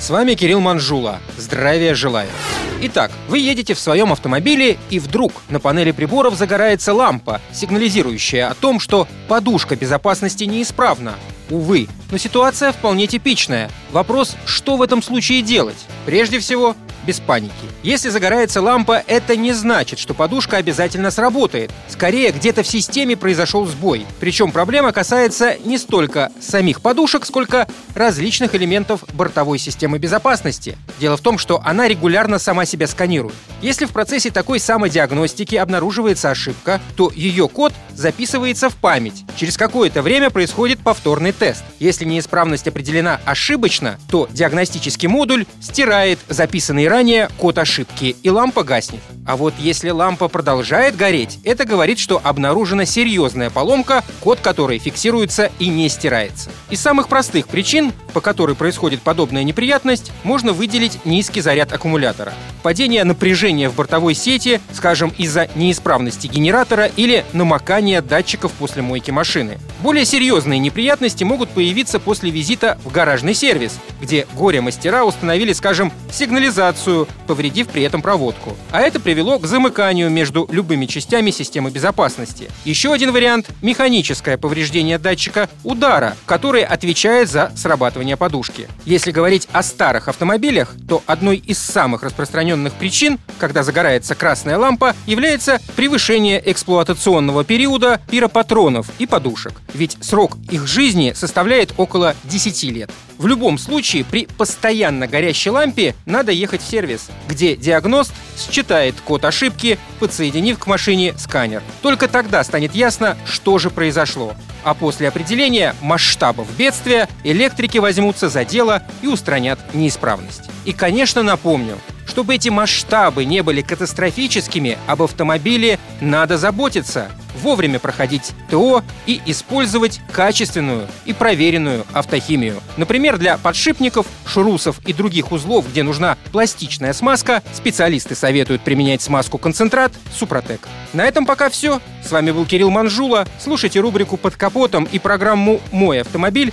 С вами Кирилл Манжула. Здравия желаю. Итак, вы едете в своем автомобиле, и вдруг на панели приборов загорается лампа, сигнализирующая о том, что подушка безопасности неисправна. Увы, но ситуация вполне типичная. Вопрос, что в этом случае делать? Прежде всего, без паники. Если загорается лампа, это не значит, что подушка обязательно сработает. Скорее, где-то в системе произошел сбой. Причем проблема касается не столько самих подушек, сколько различных элементов бортовой системы безопасности. Дело в том, что она регулярно сама себя сканирует. Если в процессе такой самодиагностики обнаруживается ошибка, то ее код записывается в память. Через какое-то время происходит повторный тест. Если неисправность определена ошибочно, то диагностический модуль стирает записанный ранее код ошибки, и лампа гаснет. А вот если лампа продолжает гореть, это говорит, что обнаружена серьезная поломка, код которой фиксируется и не стирается. Из самых простых причин, по которой происходит подобная неприятность, можно выделить низкий заряд аккумулятора. Падение напряжения в бортовой сети, скажем, из-за неисправности генератора или намокания датчиков после мойки машины. Более серьезные неприятности могут появиться после визита в гаражный сервис, где горе-мастера установили, скажем, сигнализацию, повредив при этом проводку. А это привело к замыканию между любыми частями системы безопасности. Еще один вариант – механическое повреждение датчика удара, который отвечает за срабатывание подушки. Если говорить о старых автомобилях, то одной из самых распространенных причин, когда загорается красная лампа, является превышение эксплуатационного периода пиропатронов и подушек. Ведь срок их жизни составляет около 10 лет. В любом случае, при постоянно горящей лампе надо ехать в сервис, где диагност считает код ошибки, подсоединив к машине сканер. Только тогда станет ясно, что же произошло. А после определения масштабов бедствия электрики возьмутся за дело и устранят неисправность. И, конечно, напомню, чтобы эти масштабы не были катастрофическими, об автомобиле надо заботиться, вовремя проходить ТО и использовать качественную и проверенную автохимию. Например, для подшипников, шурусов и других узлов, где нужна пластичная смазка, специалисты советуют применять смазку концентрат Супротек. На этом пока все. С вами был Кирилл Манжула. Слушайте рубрику «Под капотом» и программу «Мой автомобиль»